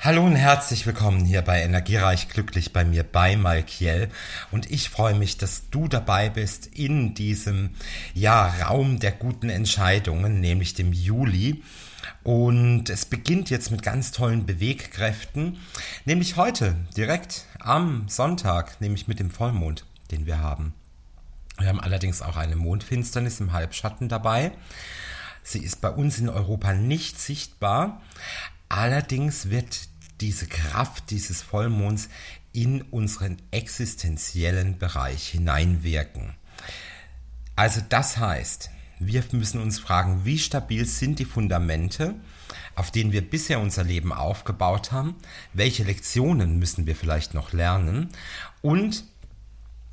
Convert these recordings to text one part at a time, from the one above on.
Hallo und herzlich willkommen hier bei Energiereich Glücklich bei mir bei Malkiel und ich freue mich, dass du dabei bist in diesem ja Raum der guten Entscheidungen, nämlich dem Juli. Und es beginnt jetzt mit ganz tollen Bewegkräften, nämlich heute direkt am Sonntag, nämlich mit dem Vollmond, den wir haben. Wir haben allerdings auch eine Mondfinsternis im Halbschatten dabei. Sie ist bei uns in Europa nicht sichtbar. Allerdings wird diese Kraft dieses Vollmonds in unseren existenziellen Bereich hineinwirken. Also das heißt, wir müssen uns fragen, wie stabil sind die Fundamente, auf denen wir bisher unser Leben aufgebaut haben, welche Lektionen müssen wir vielleicht noch lernen und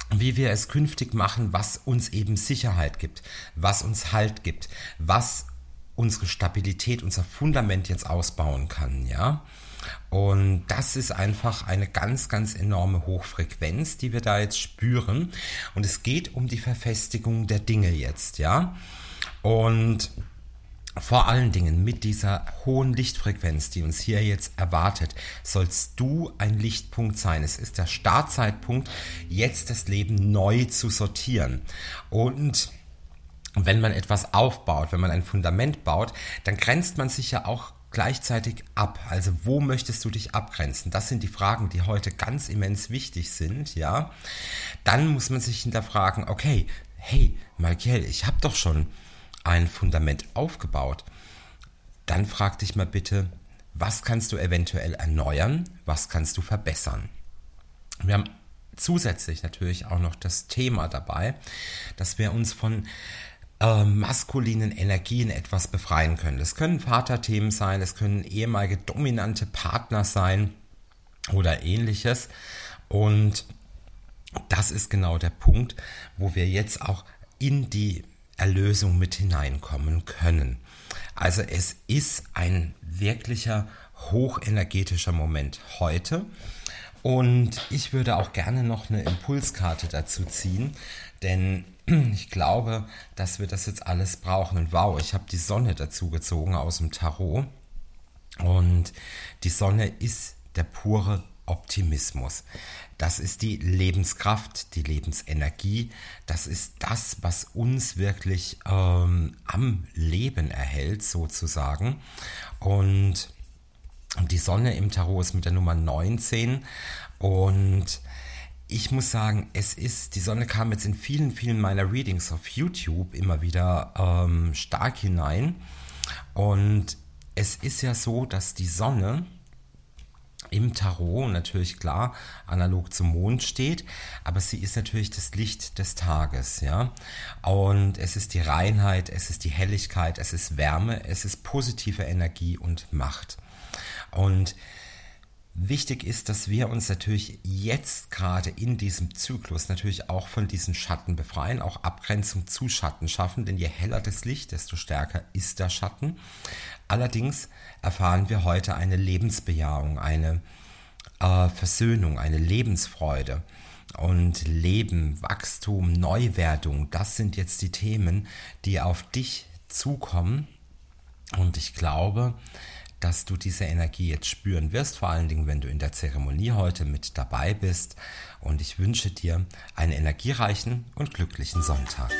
wie wir es künftig machen, was uns eben Sicherheit gibt, was uns Halt gibt, was unsere Stabilität, unser Fundament jetzt ausbauen kann, ja. Und das ist einfach eine ganz, ganz enorme Hochfrequenz, die wir da jetzt spüren. Und es geht um die Verfestigung der Dinge jetzt, ja. Und vor allen Dingen mit dieser hohen Lichtfrequenz, die uns hier jetzt erwartet, sollst du ein Lichtpunkt sein. Es ist der Startzeitpunkt, jetzt das Leben neu zu sortieren. Und wenn man etwas aufbaut, wenn man ein Fundament baut, dann grenzt man sich ja auch gleichzeitig ab? Also wo möchtest du dich abgrenzen? Das sind die Fragen, die heute ganz immens wichtig sind, ja. Dann muss man sich hinterfragen, okay, hey, Michael, ich habe doch schon ein Fundament aufgebaut. Dann frag dich mal bitte, was kannst du eventuell erneuern? Was kannst du verbessern? Wir haben zusätzlich natürlich auch noch das Thema dabei, dass wir uns von äh, maskulinen Energien etwas befreien können. Das können Vaterthemen sein, es können ehemalige dominante Partner sein oder ähnliches. Und das ist genau der Punkt, wo wir jetzt auch in die Erlösung mit hineinkommen können. Also es ist ein wirklicher hochenergetischer Moment heute. Und ich würde auch gerne noch eine Impulskarte dazu ziehen, denn ich glaube, dass wir das jetzt alles brauchen. Und wow, ich habe die Sonne dazu gezogen aus dem Tarot. Und die Sonne ist der pure Optimismus. Das ist die Lebenskraft, die Lebensenergie. Das ist das, was uns wirklich ähm, am Leben erhält, sozusagen. Und die Sonne im Tarot ist mit der Nummer 19. Und ich muss sagen, es ist, die Sonne kam jetzt in vielen, vielen meiner Readings auf YouTube immer wieder ähm, stark hinein. Und es ist ja so, dass die Sonne im Tarot natürlich klar analog zum Mond steht, aber sie ist natürlich das Licht des Tages, ja. Und es ist die Reinheit, es ist die Helligkeit, es ist Wärme, es ist positive Energie und Macht. Und Wichtig ist, dass wir uns natürlich jetzt gerade in diesem Zyklus natürlich auch von diesen Schatten befreien, auch Abgrenzung zu Schatten schaffen, denn je heller das Licht, desto stärker ist der Schatten. Allerdings erfahren wir heute eine Lebensbejahung, eine äh, Versöhnung, eine Lebensfreude. Und Leben, Wachstum, Neuwertung, das sind jetzt die Themen, die auf dich zukommen. Und ich glaube, dass du diese Energie jetzt spüren wirst, vor allen Dingen, wenn du in der Zeremonie heute mit dabei bist. Und ich wünsche dir einen energiereichen und glücklichen Sonntag.